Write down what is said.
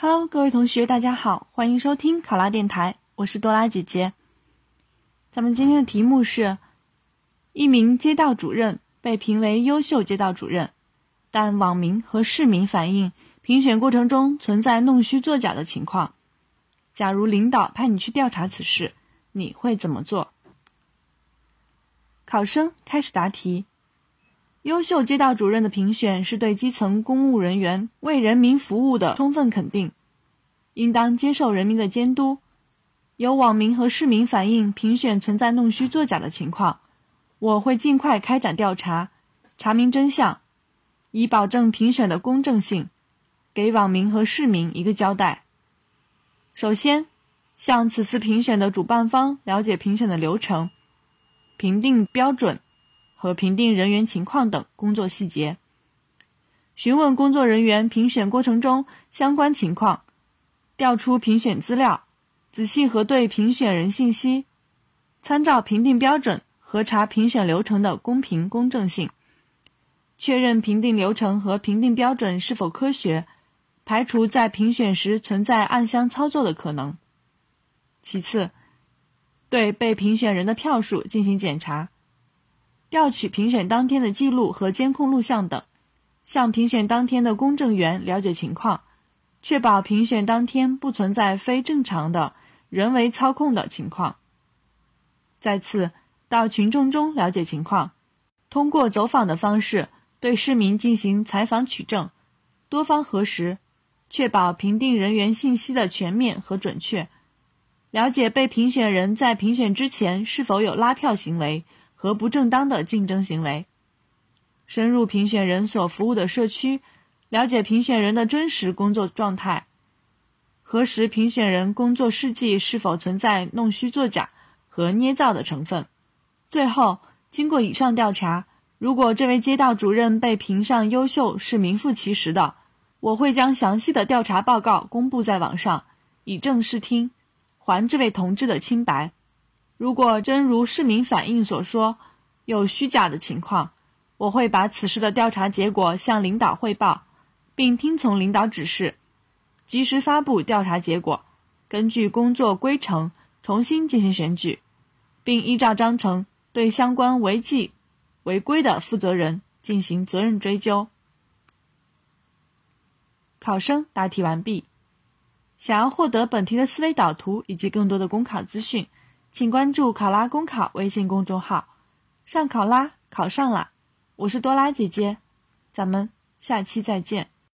Hello，各位同学，大家好，欢迎收听考拉电台，我是多拉姐姐。咱们今天的题目是：一名街道主任被评为优秀街道主任，但网民和市民反映评选过程中存在弄虚作假的情况。假如领导派你去调查此事，你会怎么做？考生开始答题。优秀街道主任的评选是对基层公务人员为人民服务的充分肯定，应当接受人民的监督。有网民和市民反映评选存在弄虚作假的情况，我会尽快开展调查，查明真相，以保证评选的公正性，给网民和市民一个交代。首先，向此次评选的主办方了解评选的流程、评定标准。和评定人员情况等工作细节，询问工作人员评选过程中相关情况，调出评选资料，仔细核对评选人信息，参照评定标准核查评选流程的公平公正性，确认评定流程和评定标准是否科学，排除在评选时存在暗箱操作的可能。其次，对被评选人的票数进行检查。调取评选当天的记录和监控录像等，向评选当天的公证员了解情况，确保评选当天不存在非正常的人为操控的情况。再次到群众中了解情况，通过走访的方式对市民进行采访取证，多方核实，确保评定人员信息的全面和准确。了解被评选人在评选之前是否有拉票行为。和不正当的竞争行为，深入评选人所服务的社区，了解评选人的真实工作状态，核实评选人工作事迹是否存在弄虚作假和捏造的成分。最后，经过以上调查，如果这位街道主任被评上优秀是名副其实的，我会将详细的调查报告公布在网上，以正视听，还这位同志的清白。如果真如市民反映所说有虚假的情况，我会把此事的调查结果向领导汇报，并听从领导指示，及时发布调查结果，根据工作规程重新进行选举，并依照章程对相关违纪违规的负责人进行责任追究。考生答题完毕。想要获得本题的思维导图以及更多的公考资讯。请关注“考拉公考”微信公众号，上考拉考上了，我是多拉姐姐，咱们下期再见。